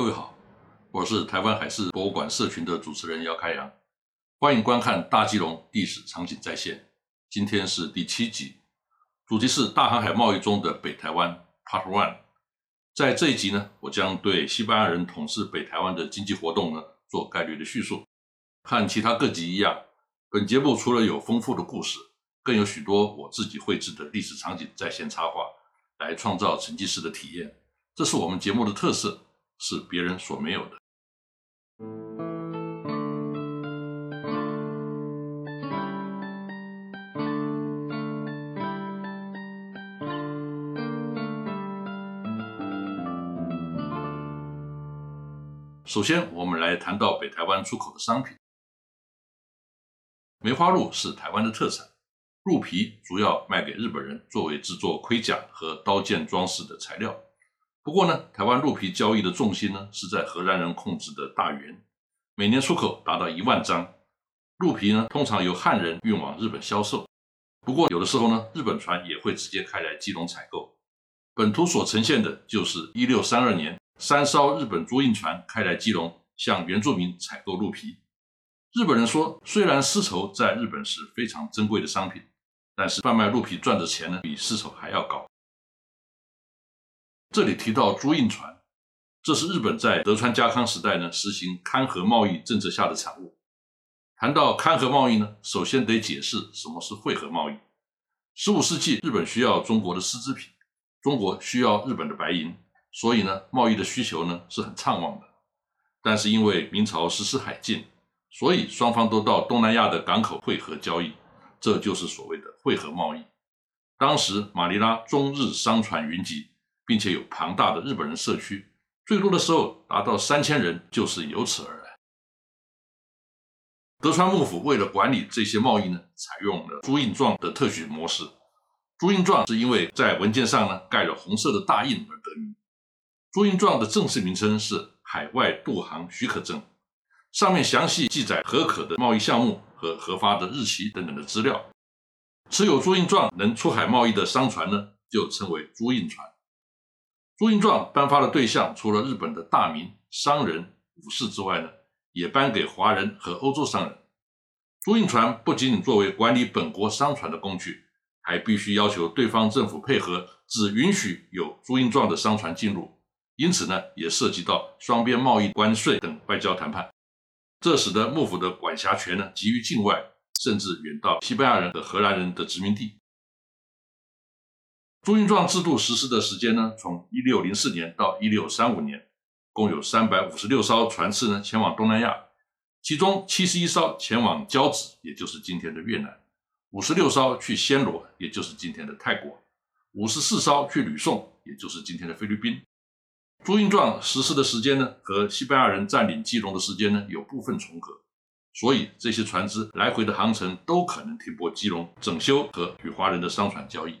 各位好，我是台湾海事博物馆社群的主持人姚开阳，欢迎观看大基隆历史场景再现。今天是第七集，主题是大航海贸易中的北台湾 Part One。在这一集呢，我将对西班牙人统治北台湾的经济活动呢做概略的叙述。和其他各集一样，本节目除了有丰富的故事，更有许多我自己绘制的历史场景在线插画，来创造沉浸式的体验。这是我们节目的特色。是别人所没有的。首先，我们来谈到北台湾出口的商品。梅花鹿是台湾的特产，鹿皮主要卖给日本人，作为制作盔甲和刀剑装饰的材料。不过呢，台湾鹿皮交易的重心呢是在荷兰人控制的大员，每年出口达到一万张鹿皮呢，通常由汉人运往日本销售。不过有的时候呢，日本船也会直接开来基隆采购。本图所呈现的就是一六三二年三艘日本租印船开来基隆，向原住民采购鹿皮。日本人说，虽然丝绸在日本是非常珍贵的商品，但是贩卖鹿皮赚的钱呢，比丝绸还要高。这里提到租印船，这是日本在德川家康时代呢实行勘合贸易政策下的产物。谈到勘合贸易呢，首先得解释什么是汇合贸易。十五世纪，日本需要中国的丝织品，中国需要日本的白银，所以呢，贸易的需求呢是很畅旺的。但是因为明朝实施海禁，所以双方都到东南亚的港口汇合交易，这就是所谓的汇合贸易。当时马尼拉中日商船云集。并且有庞大的日本人社区，最多的时候达到三千人，就是由此而来。德川幕府为了管理这些贸易呢，采用了朱印状的特许模式。朱印状是因为在文件上呢盖了红色的大印而得名。朱印状的正式名称是海外渡航许可证，上面详细记载合可的贸易项目和核发的日期等等的资料。持有朱印状能出海贸易的商船呢，就称为朱印船。朱印状颁发的对象除了日本的大名、商人、武士之外呢，也颁给华人和欧洲商人。朱印船不仅仅作为管理本国商船的工具，还必须要求对方政府配合，只允许有朱印状的商船进入。因此呢，也涉及到双边贸易、关税等外交谈判。这使得幕府的管辖权呢，急于境外，甚至远到西班牙人和荷兰人的殖民地。朱印状制度实施的时间呢，从一六零四年到一六三五年，共有三百五十六艘船次呢前往东南亚，其中七十一艘前往交趾，也就是今天的越南；五十六艘去暹罗，也就是今天的泰国；五十四艘去吕宋，也就是今天的菲律宾。朱印状实施的时间呢，和西班牙人占领基隆的时间呢有部分重合，所以这些船只来回的航程都可能停泊基隆整修和与华人的商船交易。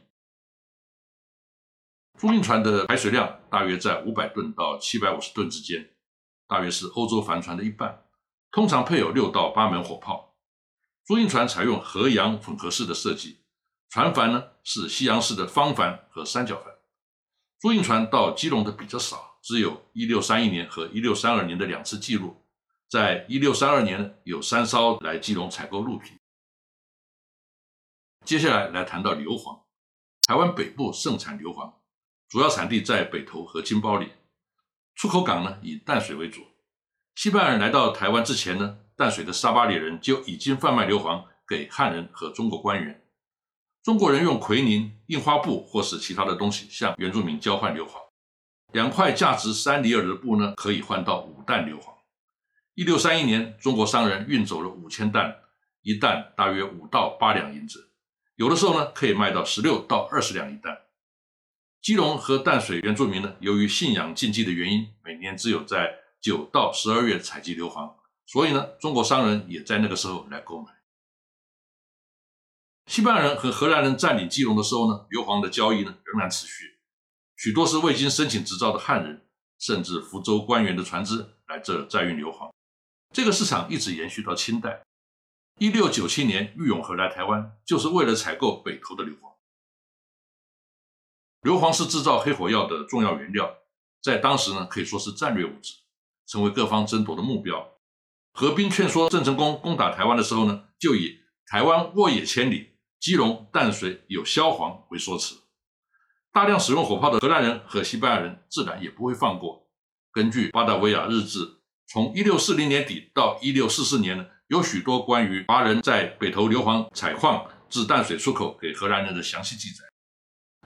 租运船的排水量大约在五百吨到七百五十吨之间，大约是欧洲帆船的一半。通常配有六到八门火炮。租运船采用河洋混合式的设计，船帆呢是西洋式的方帆和三角帆。租运船到基隆的比较少，只有一六三一年和一六三二年的两次记录。在一六三二年有三艘来基隆采购鹿皮。接下来来谈到硫磺，台湾北部盛产硫磺。主要产地在北投和金包里，出口港呢以淡水为主。西班牙人来到台湾之前呢，淡水的沙巴里人就已经贩卖硫磺给汉人和中国官员。中国人用奎宁、印花布或是其他的东西向原住民交换硫磺，两块价值三里尔的布呢，可以换到五担硫磺。一六三一年，中国商人运走了五千担，一担大约五到八两银子，有的时候呢可以卖到十六到二十两一担。基隆和淡水原住民呢，由于信仰禁忌的原因，每年只有在九到十二月采集硫磺，所以呢，中国商人也在那个时候来购买。西班牙人和荷兰人占领基隆的时候呢，硫磺的交易呢仍然持续，许多是未经申请执照的汉人，甚至福州官员的船只来这载运硫磺。这个市场一直延续到清代，一六九七年郁永河来台湾，就是为了采购北投的硫磺。硫磺是制造黑火药的重要原料，在当时呢可以说是战略物质。成为各方争夺的目标。何斌劝说郑成功攻打台湾的时候呢，就以台湾沃野千里，基隆淡水有硝磺为说辞。大量使用火炮的荷兰人和西班牙人自然也不会放过。根据巴达维亚日志，从一六四零年底到一六四四年呢，有许多关于华人在北投硫磺采矿至淡水出口给荷兰人的详细记载。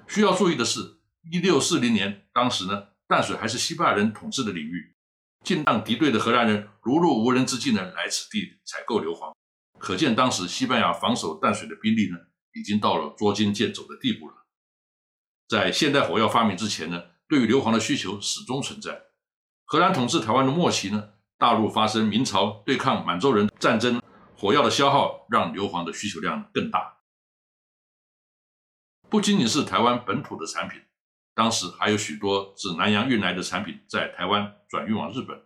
需要注意的是，一六四零年当时呢，淡水还是西班牙人统治的领域，尽量敌对的荷兰人如入无人之境的来此地采购硫磺，可见当时西班牙防守淡水的兵力呢，已经到了捉襟见肘的地步了。在现代火药发明之前呢，对于硫磺的需求始终存在。荷兰统治台湾的末期呢，大陆发生明朝对抗满洲人战争，火药的消耗让硫磺的需求量更大。不仅仅是台湾本土的产品，当时还有许多自南洋运来的产品在台湾转运往日本，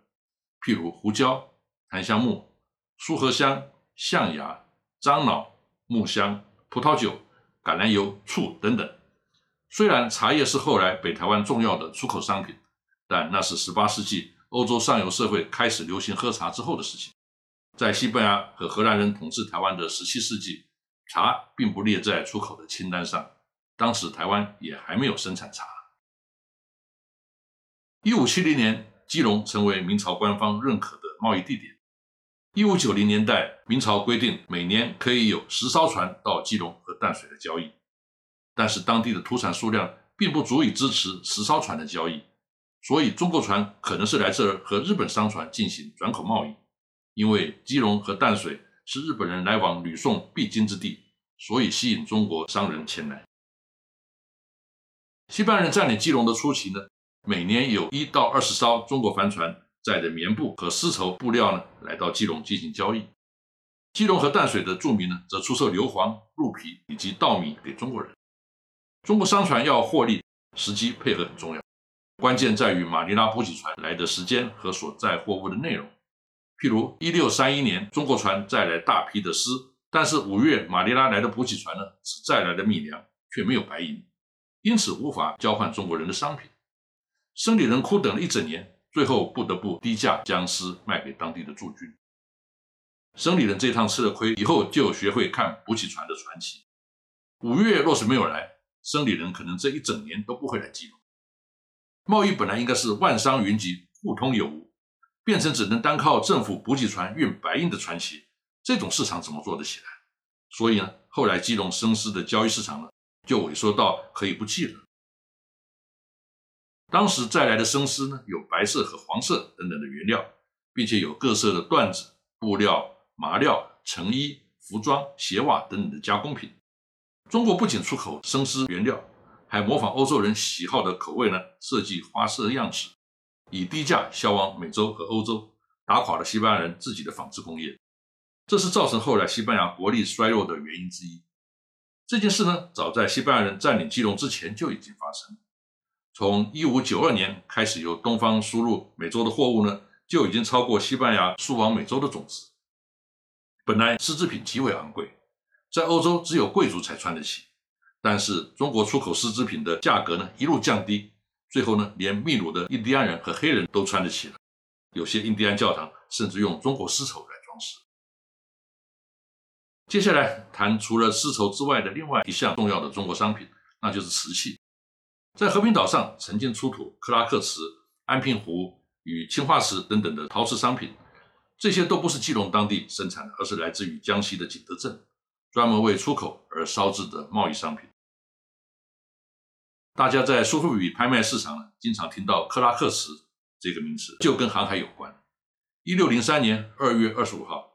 譬如胡椒、檀香木、苏合香、象牙、樟脑、木香、葡萄酒、橄榄油、醋等等。虽然茶叶是后来北台湾重要的出口商品，但那是十八世纪欧洲上游社会开始流行喝茶之后的事情。在西班牙和荷兰人统治台湾的十七世纪，茶并不列在出口的清单上。当时台湾也还没有生产茶。一五七零年，基隆成为明朝官方认可的贸易地点。一五九零年代，明朝规定每年可以有十艘船到基隆和淡水的交易。但是当地的土产数量并不足以支持十艘船的交易，所以中国船可能是来这儿和日本商船进行转口贸易。因为基隆和淡水是日本人来往吕宋必经之地，所以吸引中国商人前来。西班牙人占领基隆的初期呢，每年有一到二十艘中国帆船载着棉布和丝绸布料呢来到基隆进行交易。基隆和淡水的住民呢，则出售硫磺、鹿皮以及稻米给中国人。中国商船要获利，时机配合很重要，关键在于马尼拉补给船来的时间和所载货物的内容。譬如一六三一年，中国船载来大批的丝，但是五月马尼拉来的补给船呢，只载来的米粮，却没有白银，因此无法交换中国人的商品。生理人苦等了一整年，最后不得不低价将丝卖给当地的驻军。生理人这趟吃了亏，以后就学会看补给船的传奇。五月若是没有来，生理人可能这一整年都不会来基隆。贸易本来应该是万商云集、互通有无，变成只能单靠政府补给船运白银的传奇，这种市场怎么做得起来？所以呢，后来基隆生丝的交易市场呢，就萎缩到可以不计了。当时带来的生丝呢，有白色和黄色等等的原料，并且有各色的缎子、布料、麻料、成衣、服装、鞋袜等等的加工品。中国不仅出口生丝原料，还模仿欧洲人喜好的口味呢，设计花色样式，以低价销往美洲和欧洲，打垮了西班牙人自己的纺织工业。这是造成后来西班牙国力衰弱的原因之一。这件事呢，早在西班牙人占领基隆之前就已经发生。从一五九二年开始，由东方输入美洲的货物呢，就已经超过西班牙输往美洲的总值。本来丝织品极为昂贵。在欧洲，只有贵族才穿得起。但是中国出口丝织品的价格呢，一路降低，最后呢，连秘鲁的印第安人和黑人都穿得起了。有些印第安教堂甚至用中国丝绸来装饰。接下来谈除了丝绸之外的另外一项重要的中国商品，那就是瓷器。在和平岛上曾经出土克拉克瓷、安平壶与青花瓷等等的陶瓷商品，这些都不是基隆当地生产的，而是来自于江西的景德镇。专门为出口而烧制的贸易商品，大家在苏富比拍卖市场呢，经常听到克拉克瓷这个名词，就跟航海有关。一六零三年二月二十五号，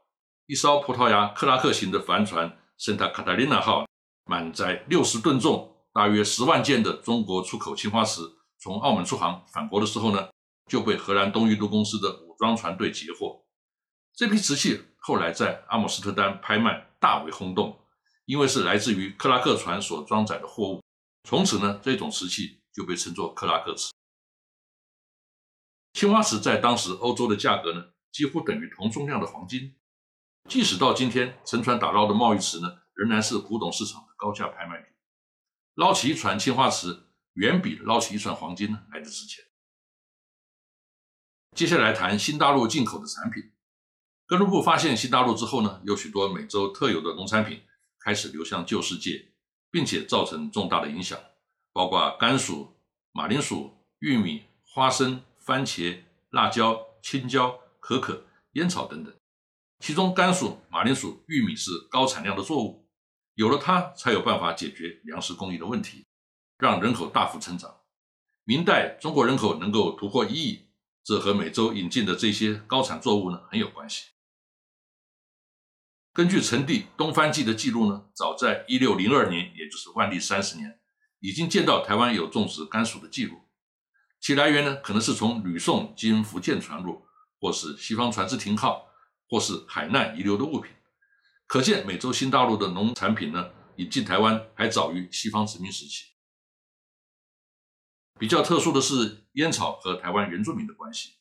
一艘葡萄牙克拉克型的帆船圣塔卡塔琳娜号，满载六十吨重、大约十万件的中国出口青花瓷，从澳门出航返国的时候呢，就被荷兰东印度公司的武装船队截获。这批瓷器后来在阿姆斯特丹拍卖。大为轰动，因为是来自于克拉克船所装载的货物。从此呢，这种瓷器就被称作克拉克瓷。青花瓷在当时欧洲的价格呢，几乎等于同重量的黄金。即使到今天，沉船打捞的贸易瓷呢，仍然是古董市场的高价拍卖品。捞起一船青花瓷，远比捞起一船黄金呢来的值钱。接下来谈新大陆进口的产品。哥伦布发现新大陆之后呢，有许多美洲特有的农产品开始流向旧世界，并且造成重大的影响，包括甘薯、马铃薯、玉米、花生、番茄、辣椒、青椒、可可、烟草等等。其中，甘薯、马铃薯、玉米是高产量的作物，有了它，才有办法解决粮食供应的问题，让人口大幅成长。明代中国人口能够突破一亿，这和美洲引进的这些高产作物呢很有关系。根据陈帝《东番记》的记录呢，早在一六零二年，也就是万历三十年，已经见到台湾有种植甘薯的记录。其来源呢，可能是从吕宋经福建传入，或是西方船只停靠，或是海难遗留的物品。可见美洲新大陆的农产品呢，引进台湾还早于西方殖民时期。比较特殊的是烟草和台湾原住民的关系。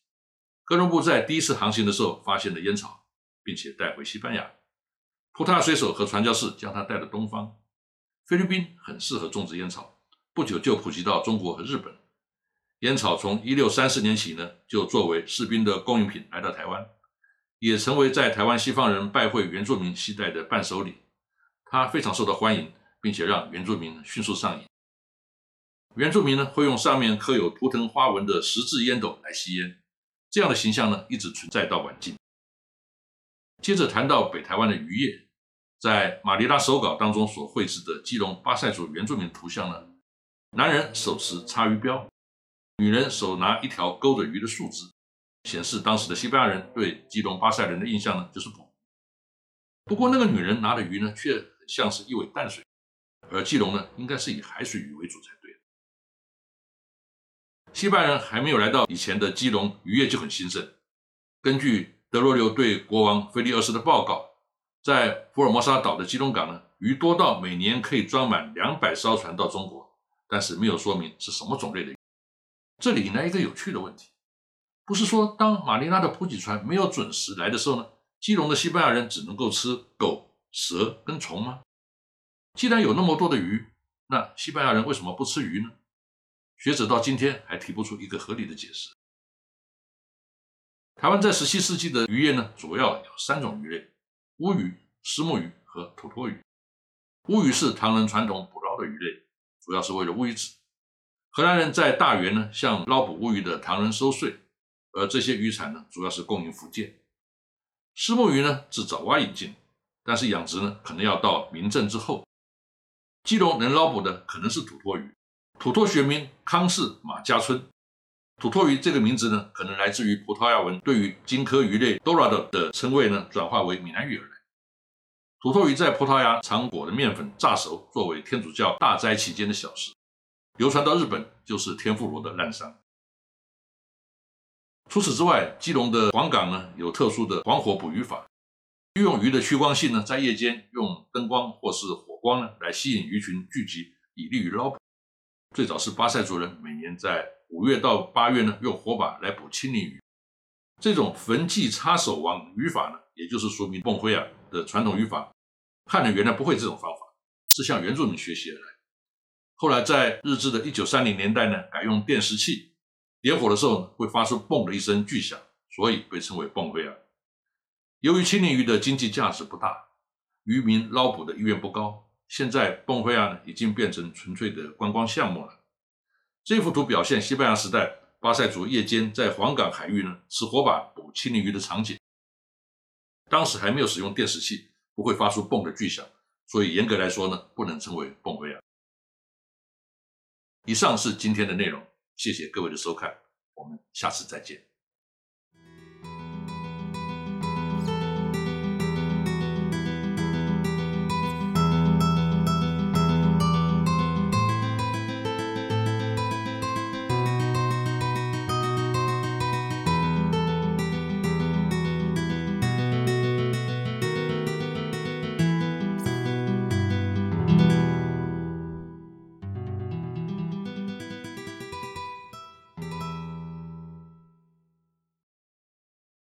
哥伦布在第一次航行的时候发现了烟草，并且带回西班牙。葡萄牙水手和传教士将它带到东方。菲律宾很适合种植烟草，不久就普及到中国和日本。烟草从一六三四年起呢，就作为士兵的供应品来到台湾，也成为在台湾西方人拜会原住民携带的伴手礼。它非常受到欢迎，并且让原住民迅速上瘾。原住民呢会用上面刻有图腾花纹的十字烟斗来吸烟，这样的形象呢一直存在到晚近。接着谈到北台湾的渔业。在马尼拉手稿当中所绘制的基隆巴塞族原住民图像呢，男人手持叉鱼标，女人手拿一条勾着鱼的树枝，显示当时的西班牙人对基隆巴塞人的印象呢就是捕。不过那个女人拿的鱼呢，却像是一尾淡水，而基隆呢应该是以海水鱼为主才对。西班牙人还没有来到以前的基隆，渔业就很兴盛。根据德罗留对国王菲利二世的报告。在福尔摩沙岛的基隆港呢，鱼多到每年可以装满两百艘船到中国，但是没有说明是什么种类的鱼。这里引来一个有趣的问题：不是说当马尼拉的补给船没有准时来的时候呢，基隆的西班牙人只能够吃狗、蛇跟虫吗？既然有那么多的鱼，那西班牙人为什么不吃鱼呢？学者到今天还提不出一个合理的解释。台湾在十七世纪的渔业呢，主要有三种鱼类。乌鱼、石目鱼和土托鱼。乌鱼是唐人传统捕捞的鱼类，主要是为了乌鱼子。荷兰人在大原呢向捞捕乌鱼的唐人收税，而这些渔产呢主要是供应福建。石目鱼呢是早蛙引进，但是养殖呢可能要到明郑之后。基隆能捞捕的可能是土托鱼，土托学名康氏马家村。土托鱼这个名字呢，可能来自于葡萄牙文对于金科鱼类 dorado 的称谓呢，转化为闽南语而来。土托鱼在葡萄牙常裹的面粉炸熟，作为天主教大斋期间的小食，流传到日本就是天妇罗的滥觞。除此之外，基隆的黄港呢有特殊的黄火捕鱼法，利用鱼的趋光性呢，在夜间用灯光或是火光呢来吸引鱼群聚集，以利于捞捕。最早是巴塞族人每年在五月到八月呢，用火把来捕青鳞鱼。这种焚祭插手网渔法呢，也就是说明孟辉啊的传统渔法。汉人原来不会这种方法，是向原住民学习而来。后来在日治的一九三零年代呢，改用电石器，点火的时候呢，会发出嘣的一声巨响，所以被称为蹦灰啊。由于青鳞鱼的经济价值不大，渔民捞捕的意愿不高。现在蹦灰啊已经变成纯粹的观光项目了。这幅图表现西班牙时代巴塞族夜间在黄港海域呢持火把捕青鳞鱼的场景。当时还没有使用电视器，不会发出嘣的巨响，所以严格来说呢不能称为蹦灰啊。以上是今天的内容，谢谢各位的收看，我们下次再见。